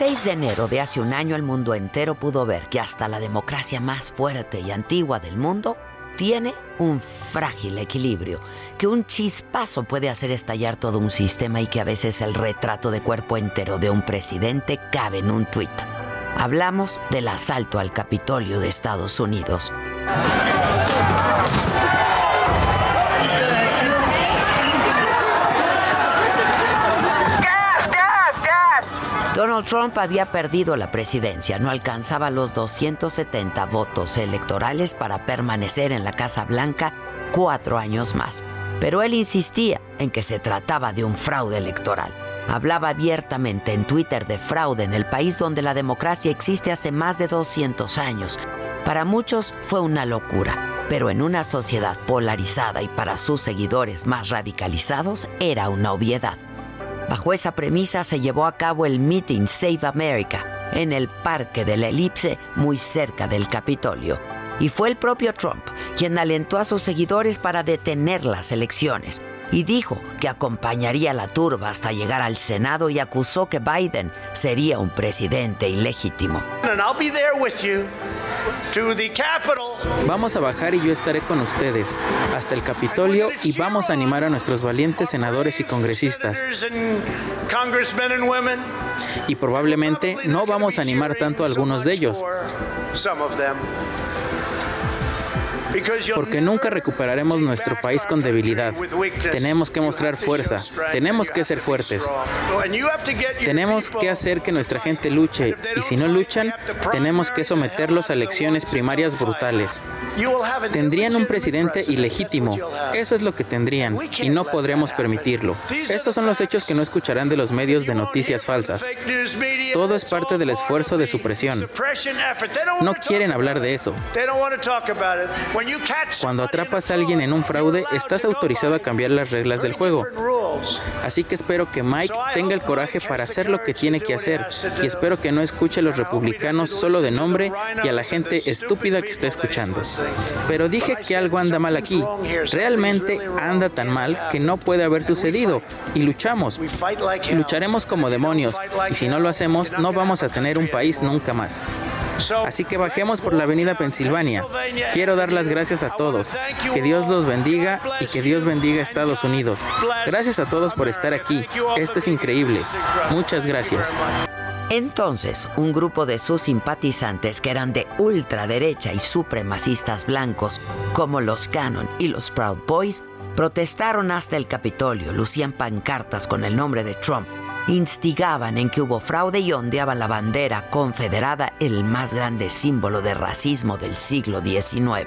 6 de enero de hace un año el mundo entero pudo ver que hasta la democracia más fuerte y antigua del mundo tiene un frágil equilibrio, que un chispazo puede hacer estallar todo un sistema y que a veces el retrato de cuerpo entero de un presidente cabe en un tuit. Hablamos del asalto al Capitolio de Estados Unidos. Trump había perdido la presidencia, no alcanzaba los 270 votos electorales para permanecer en la Casa Blanca cuatro años más. Pero él insistía en que se trataba de un fraude electoral. Hablaba abiertamente en Twitter de fraude en el país donde la democracia existe hace más de 200 años. Para muchos fue una locura, pero en una sociedad polarizada y para sus seguidores más radicalizados era una obviedad. Bajo esa premisa se llevó a cabo el meeting Save America en el Parque de la Elipse, muy cerca del Capitolio. Y fue el propio Trump quien alentó a sus seguidores para detener las elecciones y dijo que acompañaría a la turba hasta llegar al Senado y acusó que Biden sería un presidente ilegítimo. Vamos a bajar y yo estaré con ustedes hasta el Capitolio y vamos a animar a nuestros valientes senadores y congresistas. Y probablemente no vamos a animar tanto a algunos de ellos porque nunca recuperaremos nuestro país con debilidad. Tenemos que mostrar fuerza, tenemos que ser fuertes. Tenemos que hacer que nuestra gente luche y si no luchan, tenemos que someterlos a elecciones primarias brutales. Tendrían un presidente ilegítimo, eso es lo que tendrían y no podremos permitirlo. Estos son los hechos que no escucharán de los medios de noticias falsas. Todo es parte del esfuerzo de supresión. No quieren hablar de eso. Cuando atrapas a alguien en un fraude, estás autorizado a cambiar las reglas del juego. Así que espero que Mike tenga el coraje para hacer lo que tiene que hacer y espero que no escuche a los republicanos solo de nombre y a la gente estúpida que está escuchando. Pero dije que algo anda mal aquí. Realmente anda tan mal que no puede haber sucedido y luchamos. Lucharemos como demonios y si no lo hacemos no vamos a tener un país nunca más. Así que bajemos por la avenida Pensilvania. Quiero dar las gracias a todos. Que Dios los bendiga y que Dios bendiga a Estados Unidos. Gracias a todos por estar aquí. Esto es increíble. Muchas gracias. Entonces, un grupo de sus simpatizantes que eran de ultraderecha y supremacistas blancos, como los Cannon y los Proud Boys, protestaron hasta el Capitolio, lucían pancartas con el nombre de Trump instigaban en que hubo fraude y ondeaban la bandera confederada, el más grande símbolo de racismo del siglo XIX.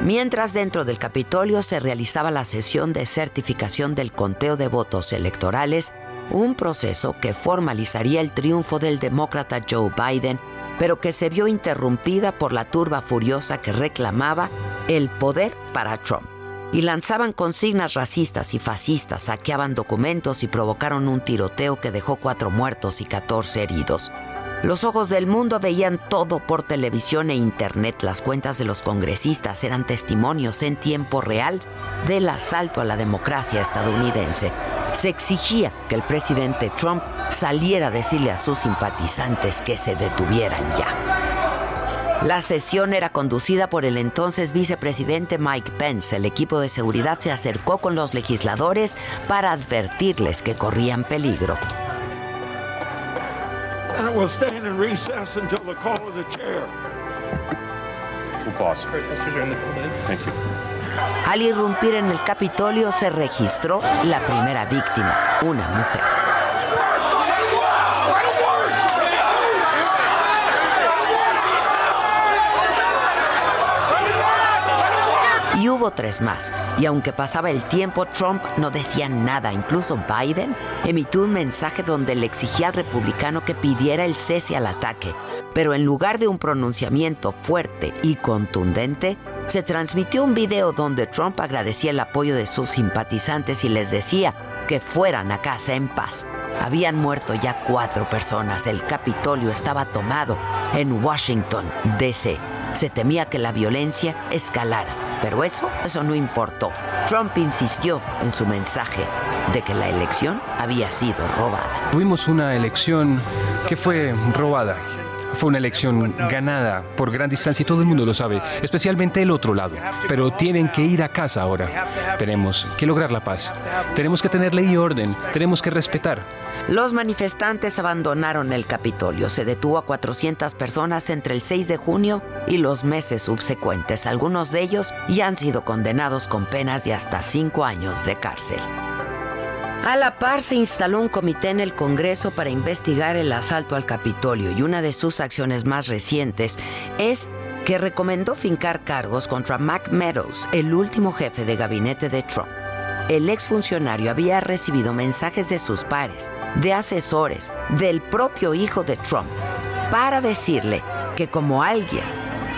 Mientras dentro del Capitolio se realizaba la sesión de certificación del conteo de votos electorales, un proceso que formalizaría el triunfo del demócrata Joe Biden, pero que se vio interrumpida por la turba furiosa que reclamaba el poder para Trump. Y lanzaban consignas racistas y fascistas, saqueaban documentos y provocaron un tiroteo que dejó cuatro muertos y 14 heridos. Los ojos del mundo veían todo por televisión e internet. Las cuentas de los congresistas eran testimonios en tiempo real del asalto a la democracia estadounidense. Se exigía que el presidente Trump saliera a decirle a sus simpatizantes que se detuvieran ya. La sesión era conducida por el entonces vicepresidente Mike Pence. El equipo de seguridad se acercó con los legisladores para advertirles que corrían peligro. Al irrumpir en el Capitolio se registró la primera víctima, una mujer. Hubo tres más. Y aunque pasaba el tiempo, Trump no decía nada. Incluso Biden emitió un mensaje donde le exigía al republicano que pidiera el cese al ataque. Pero en lugar de un pronunciamiento fuerte y contundente, se transmitió un video donde Trump agradecía el apoyo de sus simpatizantes y les decía que fueran a casa en paz. Habían muerto ya cuatro personas. El Capitolio estaba tomado en Washington, D.C. Se temía que la violencia escalara, pero eso, eso no importó. Trump insistió en su mensaje de que la elección había sido robada. Tuvimos una elección que fue robada. Fue una elección ganada por gran distancia y todo el mundo lo sabe, especialmente el otro lado. Pero tienen que ir a casa ahora. Tenemos que lograr la paz. Tenemos que tener ley y orden. Tenemos que respetar. Los manifestantes abandonaron el Capitolio. Se detuvo a 400 personas entre el 6 de junio y los meses subsecuentes. Algunos de ellos ya han sido condenados con penas de hasta cinco años de cárcel. A la par se instaló un comité en el Congreso para investigar el asalto al Capitolio y una de sus acciones más recientes es que recomendó fincar cargos contra Mac Meadows, el último jefe de gabinete de Trump. El exfuncionario había recibido mensajes de sus pares, de asesores, del propio hijo de Trump, para decirle que como alguien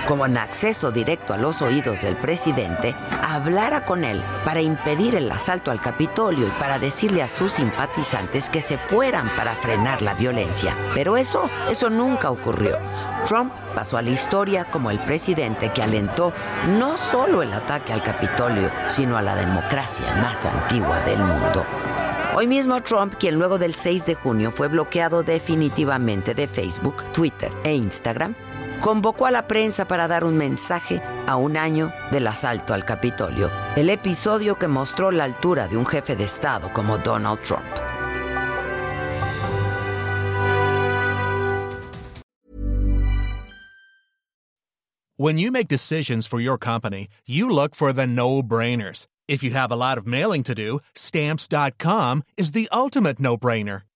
con acceso directo a los oídos del presidente, hablara con él para impedir el asalto al Capitolio y para decirle a sus simpatizantes que se fueran para frenar la violencia. Pero eso, eso nunca ocurrió. Trump pasó a la historia como el presidente que alentó no solo el ataque al Capitolio, sino a la democracia más antigua del mundo. Hoy mismo Trump, quien luego del 6 de junio fue bloqueado definitivamente de Facebook, Twitter e Instagram, convocó a la prensa para dar un mensaje a un año del asalto al Capitolio, el episodio que mostró la altura de un jefe de Estado como Donald Trump. When you make decisions for your company, you look for the no-brainers. If you have a lot of mailing to do, stamps.com is the ultimate no-brainer.